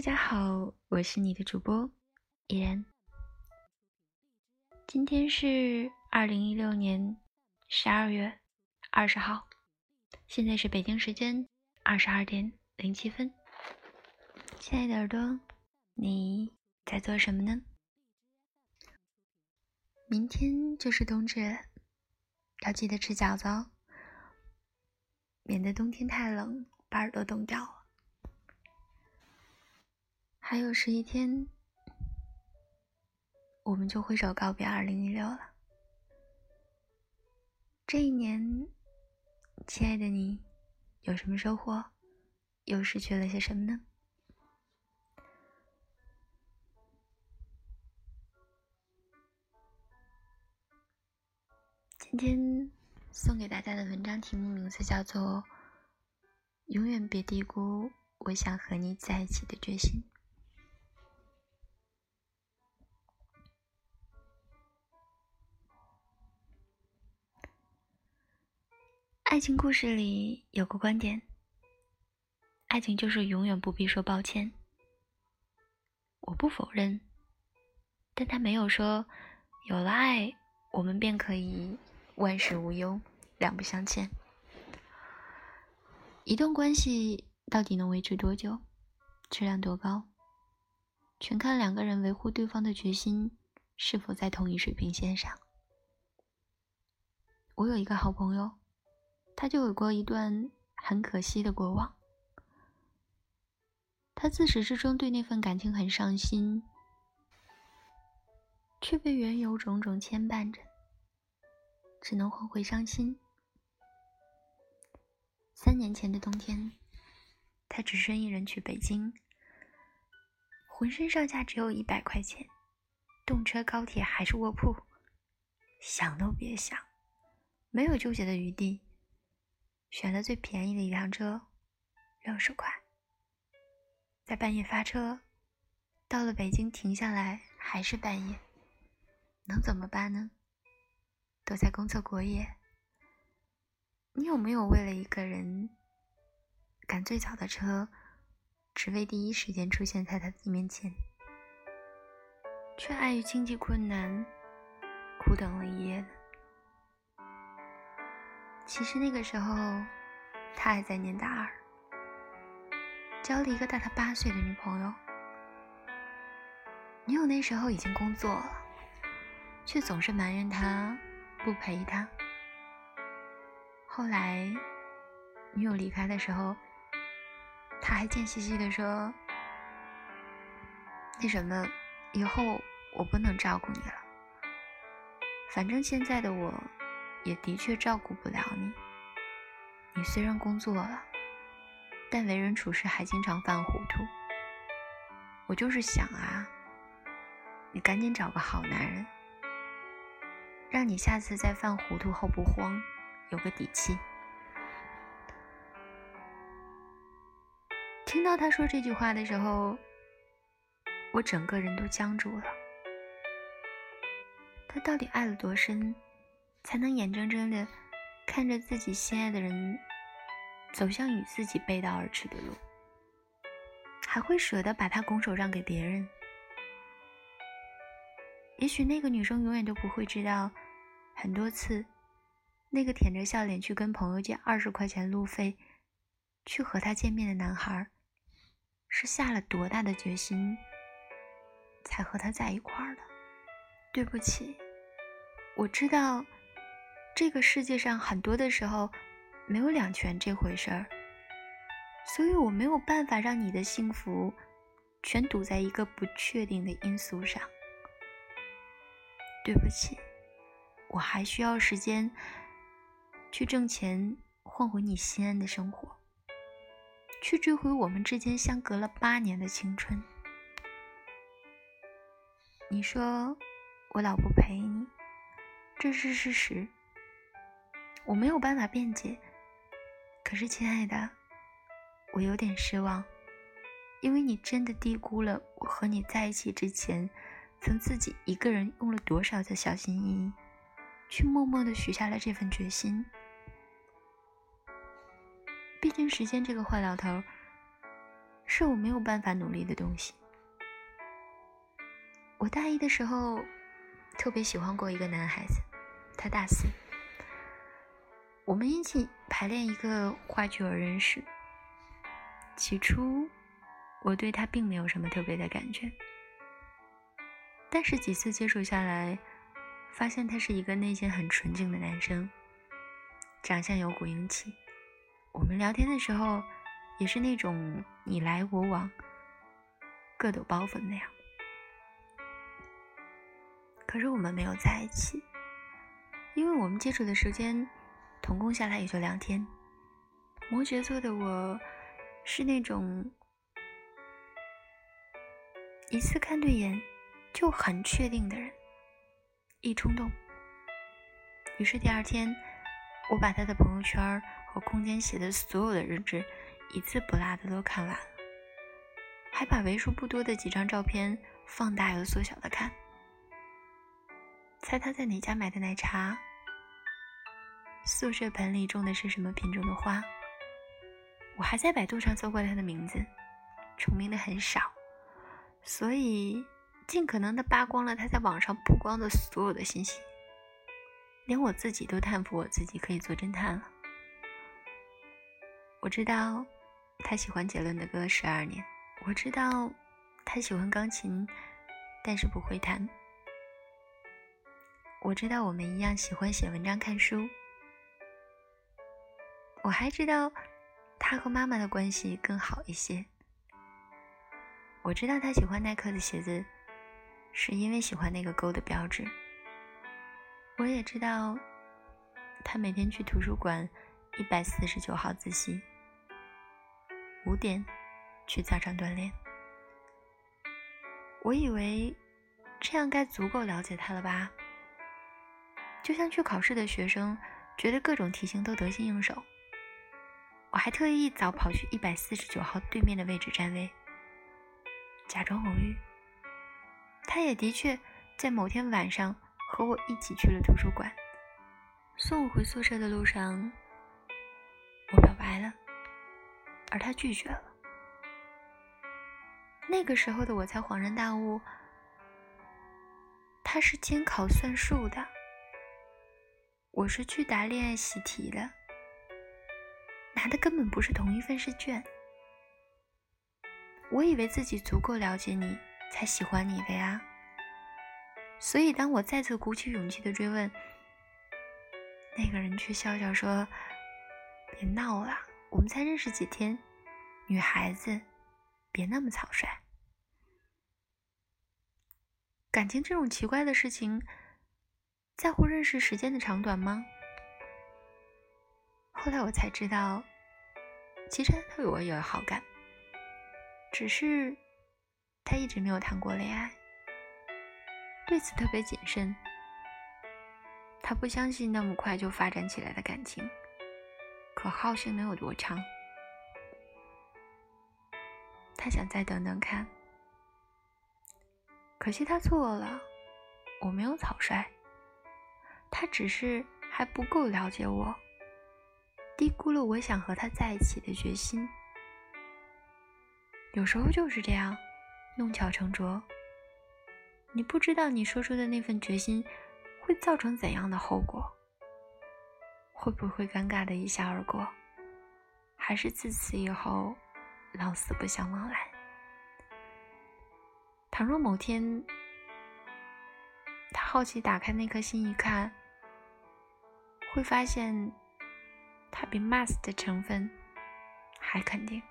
大家好，我是你的主播依然。今天是二零一六年十二月二十号，现在是北京时间二十二点零七分。亲爱的耳朵，你在做什么呢？明天就是冬至，要记得吃饺子哦，免得冬天太冷把耳朵冻掉了。还有十一天，我们就挥手告别二零一六了。这一年，亲爱的你，有什么收获？又失去了些什么呢？今天送给大家的文章题目名字叫做《永远别低估我想和你在一起的决心》。爱情故事里有个观点：爱情就是永远不必说抱歉。我不否认，但他没有说有了爱，我们便可以万事无忧、两不相欠。一段关系到底能维持多久，质量多高，全看两个人维护对方的决心是否在同一水平线上。我有一个好朋友。他就有过一段很可惜的过往。他自始至终对那份感情很上心，却被缘由种种牵绊着，只能换回伤心。三年前的冬天，他只身一人去北京，浑身上下只有一百块钱，动车、高铁还是卧铺，想都别想，没有纠结的余地。选了最便宜的一辆车，六十块。在半夜发车，到了北京停下来还是半夜，能怎么办呢？都在公厕过夜。你有没有为了一个人赶最早的车，只为第一时间出现在他的面前，却碍于经济困难，苦等了一夜？其实那个时候，他还在念大二，交了一个大他八岁的女朋友。女友那时候已经工作了，却总是埋怨他不陪他。后来，女友离开的时候，他还贱兮兮的说：“那什么，以后我不能照顾你了。反正现在的我。”也的确照顾不了你。你虽然工作了，但为人处事还经常犯糊涂。我就是想啊，你赶紧找个好男人，让你下次再犯糊涂后不慌，有个底气。听到他说这句话的时候，我整个人都僵住了。他到底爱了多深？才能眼睁睁的看着自己心爱的人走向与自己背道而驰的路，还会舍得把他拱手让给别人？也许那个女生永远都不会知道，很多次，那个舔着笑脸去跟朋友借二十块钱路费去和他见面的男孩，是下了多大的决心才和他在一块儿的。对不起，我知道。这个世界上很多的时候，没有两全这回事儿，所以我没有办法让你的幸福全赌在一个不确定的因素上。对不起，我还需要时间去挣钱，换回你心安的生活，去追回我们之间相隔了八年的青春。你说我老不陪你，这是事实。我没有办法辩解，可是亲爱的，我有点失望，因为你真的低估了我和你在一起之前，曾自己一个人用了多少的小心翼翼，去默默的许下了这份决心。毕竟时间这个坏老头，是我没有办法努力的东西。我大一的时候特别喜欢过一个男孩子，他大四，我们一起排练一个话剧而认识。起初，我对他并没有什么特别的感觉，但是几次接触下来，发现他是一个内心很纯净的男生，长相有股英气。我们聊天的时候，也是那种你来我往、各抖包袱那样。可是我们没有在一起，因为我们接触的时间，总共下来也就两天。摩羯座的我，是那种一次看对眼就很确定的人，一冲动。于是第二天，我把他的朋友圈和空间写的所有的日志，一字不落的都看完了，还把为数不多的几张照片放大又缩小的看。猜他在哪家买的奶茶？宿舍盆里种的是什么品种的花？我还在百度上搜过他的名字，重名的很少，所以尽可能的扒光了他在网上曝光的所有的信息，连我自己都叹服我自己可以做侦探了。我知道他喜欢杰伦的歌《十二年》，我知道他喜欢钢琴，但是不会弹。我知道我们一样喜欢写文章、看书。我还知道他和妈妈的关系更好一些。我知道他喜欢耐克的鞋子，是因为喜欢那个勾的标志。我也知道他每天去图书馆一百四十九号自习，五点去操场锻炼。我以为这样该足够了解他了吧。就像去考试的学生，觉得各种题型都得心应手。我还特意一早跑去一百四十九号对面的位置占位，假装偶遇。他也的确在某天晚上和我一起去了图书馆。送我回宿舍的路上，我表白了，而他拒绝了。那个时候的我才恍然大悟，他是监考算术的。我是去答恋爱习题的，拿的根本不是同一份试卷。我以为自己足够了解你，才喜欢你的呀。所以当我再次鼓起勇气的追问，那个人却笑笑说：“别闹了，我们才认识几天，女孩子别那么草率。感情这种奇怪的事情。”在乎认识时间的长短吗？后来我才知道，其实他对我也有好感，只是他一直没有谈过恋爱，对此特别谨慎。他不相信那么快就发展起来的感情，可靠性能有多长？他想再等等看，可惜他错了，我没有草率。他只是还不够了解我，低估了我想和他在一起的决心。有时候就是这样，弄巧成拙。你不知道你说出的那份决心会造成怎样的后果，会不会尴尬的一笑而过，还是自此以后老死不相往来？倘若某天他好奇打开那颗心一看，会发现，它比 mass 的成分还肯定。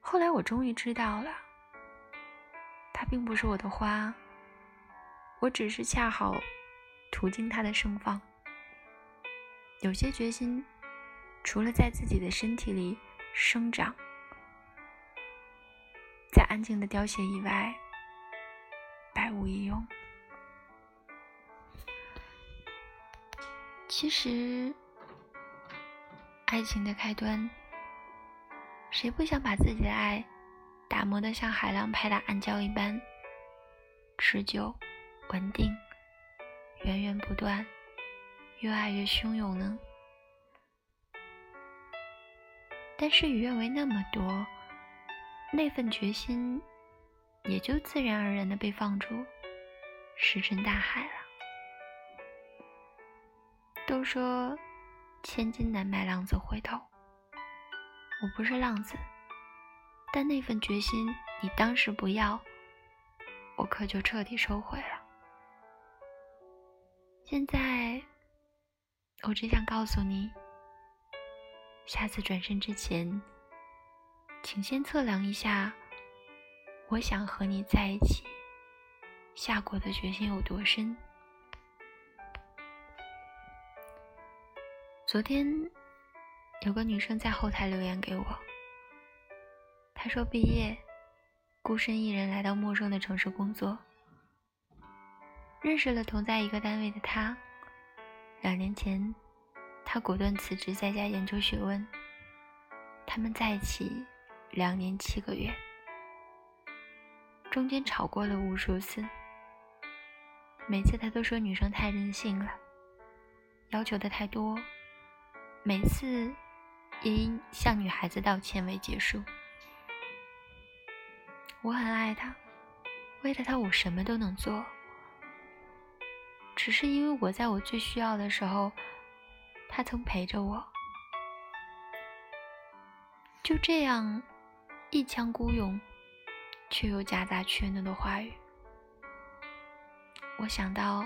后来我终于知道了，它并不是我的花，我只是恰好途经它的盛放。有些决心，除了在自己的身体里生长，在安静的凋谢以外，百无一用。其实，爱情的开端，谁不想把自己的爱打磨得像海浪拍打暗礁一般持久、稳定、源源不断，越爱越汹涌呢？但事与愿违那么多，那份决心也就自然而然的被放逐，石沉大海了。都说千金难买浪子回头，我不是浪子，但那份决心你当时不要，我可就彻底收回了。现在，我只想告诉你。下次转身之前，请先测量一下，我想和你在一起下过的决心有多深。昨天有个女生在后台留言给我，她说毕业，孤身一人来到陌生的城市工作，认识了同在一个单位的他，两年前。他果断辞职，在家研究学问。他们在一起两年七个月，中间吵过了无数次。每次他都说女生太任性了，要求的太多，每次也因向女孩子道歉为结束。我很爱他，为了他我什么都能做，只是因为我在我最需要的时候。他曾陪着我，就这样一腔孤勇，却又夹杂怯懦的话语。我想到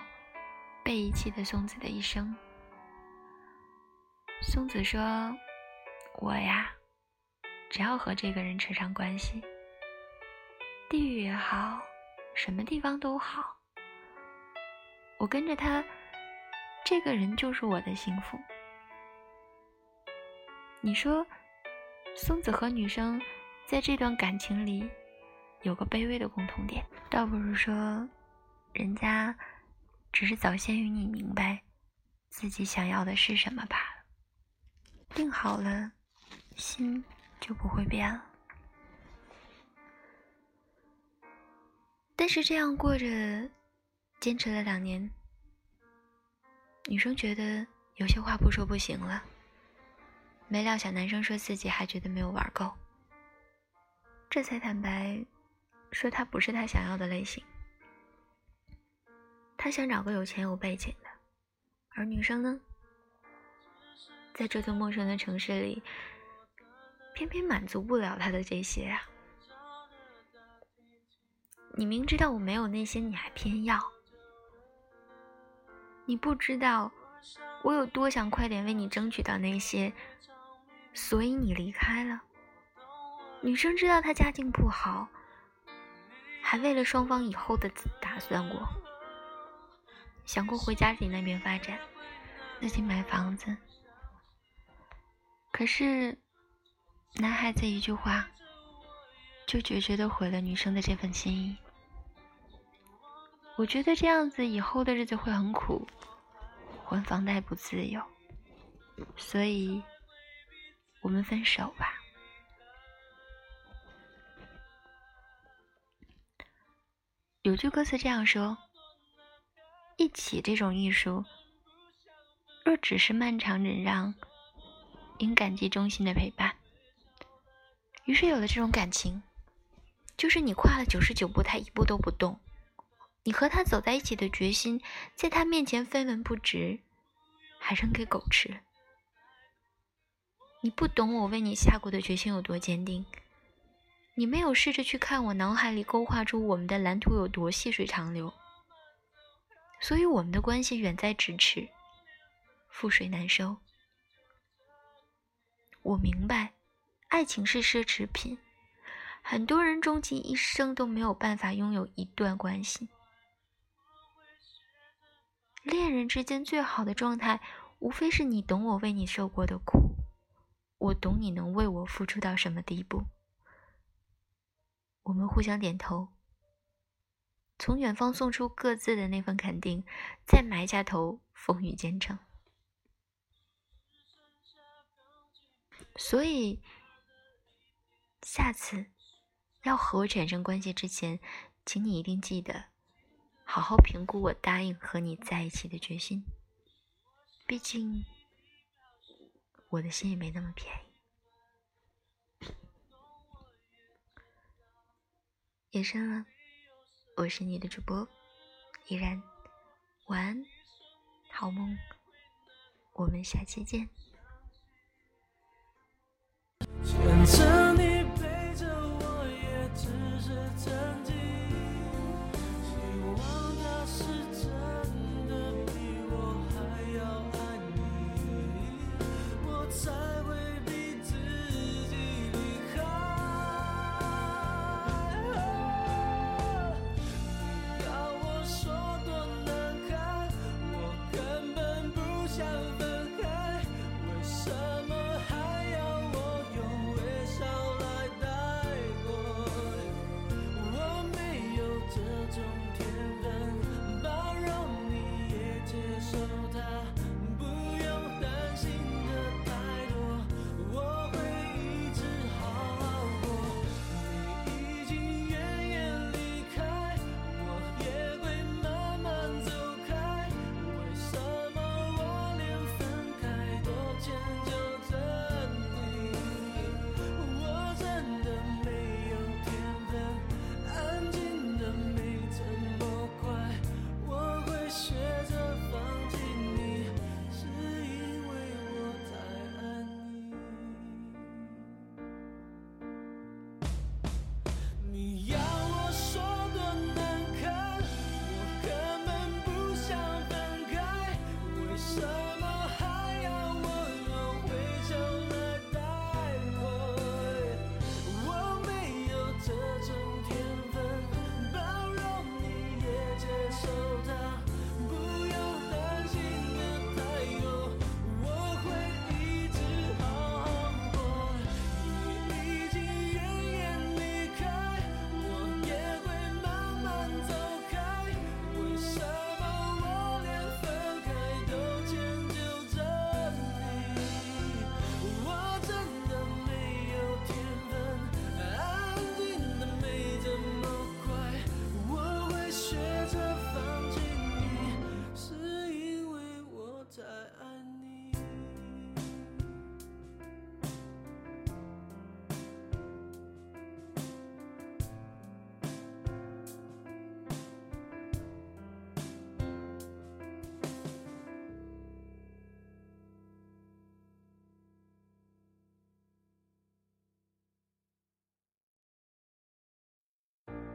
被遗弃的松子的一生。松子说：“我呀，只要和这个人扯上关系，地狱也好，什么地方都好，我跟着他。”这个人就是我的幸福。你说，松子和女生在这段感情里有个卑微的共同点，倒不如说，人家只是早先与你明白自己想要的是什么吧了。定好了，心就不会变了。但是这样过着，坚持了两年。女生觉得有些话不说不行了，没料想男生说自己还觉得没有玩够，这才坦白说他不是他想要的类型，他想找个有钱有背景的，而女生呢，在这座陌生的城市里，偏偏满足不了他的这些啊！你明知道我没有那些，你还偏要。你不知道我有多想快点为你争取到那些，所以你离开了。女生知道他家境不好，还为了双方以后的打算过，想过回家里那边发展，自己买房子。可是男孩子一句话，就决绝的毁了女生的这份心意。我觉得这样子以后的日子会很苦，还房贷不自由，所以我们分手吧。有句歌词这样说：“一起这种艺术，若只是漫长忍让，应感激衷心的陪伴。”于是有了这种感情，就是你跨了九十九步，他一步都不动。你和他走在一起的决心，在他面前分文不值，还扔给狗吃。你不懂我为你下过的决心有多坚定，你没有试着去看我脑海里勾画出我们的蓝图有多细水长流，所以我们的关系远在咫尺，覆水难收。我明白，爱情是奢侈品，很多人终其一生都没有办法拥有一段关系。恋人之间最好的状态，无非是你懂我为你受过的苦，我懂你能为我付出到什么地步。我们互相点头，从远方送出各自的那份肯定，再埋下头风雨兼程。所以下次要和我产生关系之前请你一定记得好好评估我答应和你在一起的决心。毕竟我的心也没那么便宜。夜深了我是你的主播依然晚安好梦我们下期见。牵着